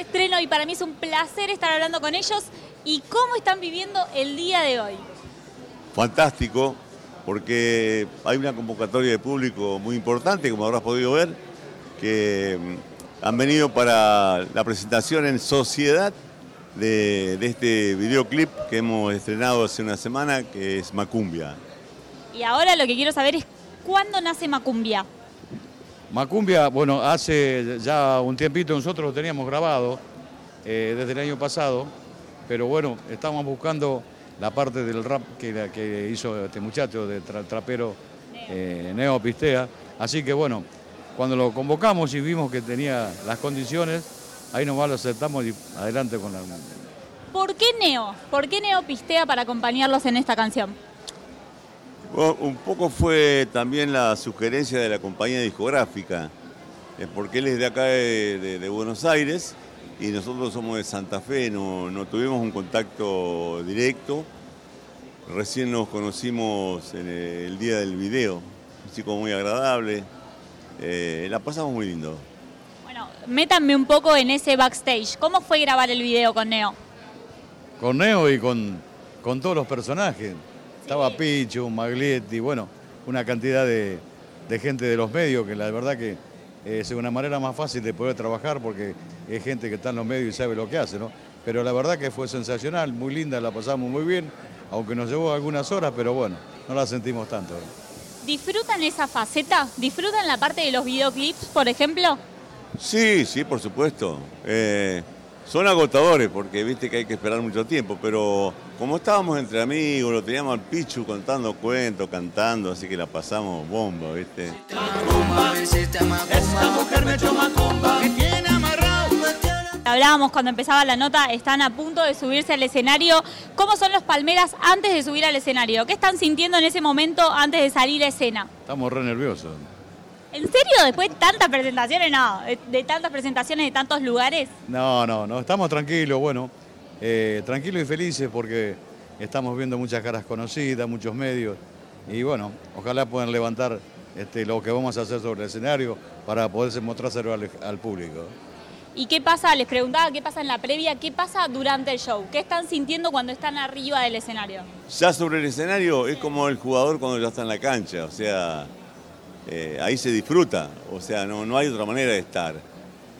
estreno y para mí es un placer estar hablando con ellos. ¿Y cómo están viviendo el día de hoy? Fantástico, porque hay una convocatoria de público muy importante, como habrás podido ver, que mm, han venido para la presentación en sociedad de, de este videoclip que hemos estrenado hace una semana, que es Macumbia. Y ahora lo que quiero saber es cuándo nace Macumbia. Macumbia, bueno, hace ya un tiempito nosotros lo teníamos grabado eh, desde el año pasado, pero bueno, estamos buscando la parte del rap que, hizo este muchacho de tra- trapero eh, Neo Pistea. Así que bueno, cuando lo convocamos y vimos que tenía las condiciones, ahí nomás lo aceptamos y adelante con la... ¿Por qué Neo? ¿Por qué Neo pistea para acompañarlos en esta canción? Bueno, un poco fue también la sugerencia de la compañía discográfica, porque él es de acá de, de- de Buenos Aires y nosotros somos de Santa Fe, no, no tuvimos un contacto directo. Recién nos conocimos en el día del video, un chico muy agradable, eh, la pasamos muy lindo. Bueno, métanme un poco en ese backstage. ¿Cómo fue grabar el video con Neo? con Neo y con, con todos los personajes. Estaba Pichu, Maglietti, bueno, una cantidad de, de gente de los medios que la verdad que eh, es una manera más fácil de poder trabajar porque es gente que está en los medios y sabe lo que hace, ¿no? Pero la verdad que fue sensacional, muy linda, la pasamos muy bien, aunque nos llevó algunas horas, pero bueno, no la sentimos tanto. ¿Disfrutan esa faceta? ¿Disfrutan la parte de los videoclips, por ejemplo? Sí, sí, por supuesto. Eh, son agotadores porque viste que hay que esperar mucho tiempo, pero como estábamos entre amigos, lo teníamos al Pichu contando cuentos, cantando, así que la pasamos bomba, viste. Esta mujer me echó macumba, me tiene amarrado. Hablábamos cuando empezaba la nota, están a punto de subirse al escenario. ¿Cómo son los Palmeras antes de subir al escenario? ¿Qué están sintiendo en ese momento antes de salir a escena? Estamos re nerviosos. ¿En serio? Después de tantas presentaciones, no, de, tantas presentaciones de tantos lugares. No, no, no, estamos tranquilos, bueno, eh, tranquilos y felices porque estamos viendo muchas caras conocidas, muchos medios y bueno, ojalá puedan levantar este, lo que vamos a hacer sobre el escenario para poderse mostrárselo al, al público. ¿Y qué pasa? Les preguntaba qué pasa en la previa, qué pasa durante el show, qué están sintiendo cuando están arriba del escenario. Ya sobre el escenario es como el jugador cuando ya está en la cancha, o sea, eh, ahí se disfruta, o sea, no, no hay otra manera de estar.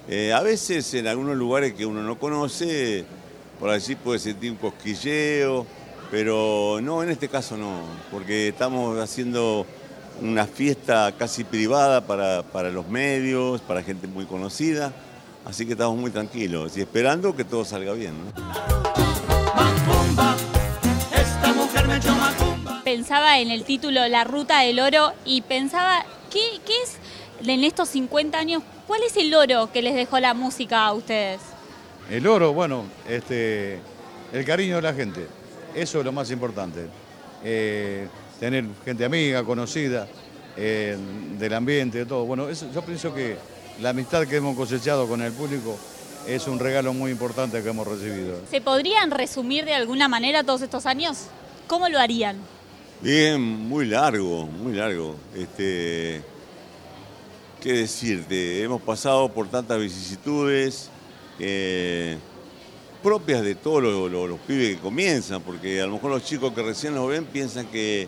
Eh, a veces en algunos lugares que uno no conoce, por allí puede sentir un cosquilleo, pero no, en este caso no, porque estamos haciendo una fiesta casi privada para, para los medios, para gente muy conocida, así que estamos muy tranquilos y esperando que todo salga bien. ¿no? Pensaba en el título La Ruta del Oro y pensaba, ¿qué, qué es en estos 50 años, cuál es el oro que les dejó la música a ustedes? El oro, bueno, este, el cariño de la gente, eso es lo más importante. Eh, tener gente amiga, conocida, eh, del ambiente, de todo. Bueno, eso- yo pienso que la amistad que hemos cosechado con el público es un regalo muy importante que hemos recibido. ¿Se podrían resumir de alguna manera todos estos años? ¿Cómo lo harían? Bien, muy largo, muy largo. Este, ¿Qué decirte? Hemos pasado por tantas vicisitudes eh, propias de todos los, pibes que comienzan, porque a lo mejor los chicos que recién nos ven piensan que,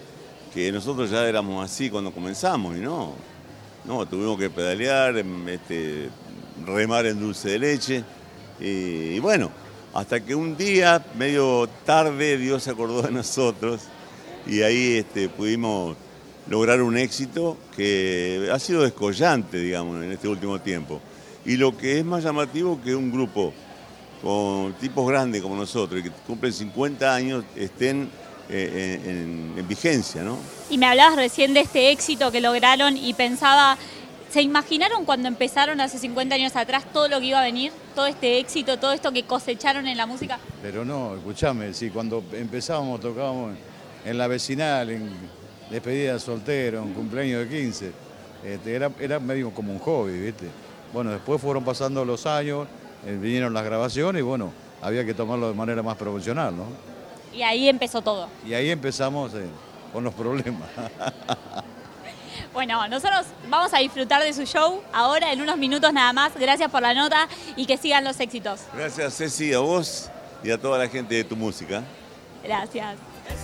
que nosotros ya éramos así cuando comenzamos, y no. No, tuvimos que pedalear, em, este, remar en dulce de leche, y, y bueno, hasta que un día, medio tarde, Dios se acordó de nosotros y ahí este, pudimos lograr un éxito que ha sido descollante, digamos, en este último tiempo. Y lo que es más llamativo que un grupo con tipos grandes como nosotros, y que cumplen 50 años, estén eh, en, en- en vigencia, ¿no? Y me hablabas recién de este éxito que lograron y pensaba, ¿se imaginaron cuando empezaron hace 50 años atrás todo lo que iba a venir? Todo este éxito, todo esto que cosecharon en la música. Pero no, escúchame, sí, cuando empezábamos, tocábamos en la vecinal, en despedida de soltero, en cumpleaños de 15. Este, era, era medio como un hobby, ¿viste? Bueno, después fueron pasando los años, eh, vinieron las grabaciones y bueno, había que tomarlo de manera más profesional, ¿no? Y ahí empezó todo. Y ahí empezamos eh, con los problemas. Bueno, nosotros vamos a disfrutar de su show ahora en unos minutos nada más. Gracias por la nota y que sigan los éxitos. Gracias Ceci, a vos y a toda la gente de tu música. Gracias.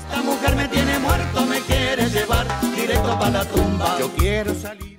Esta mujer me tiene muerto, me quiere llevar directo para la tumba. Yo quiero salir.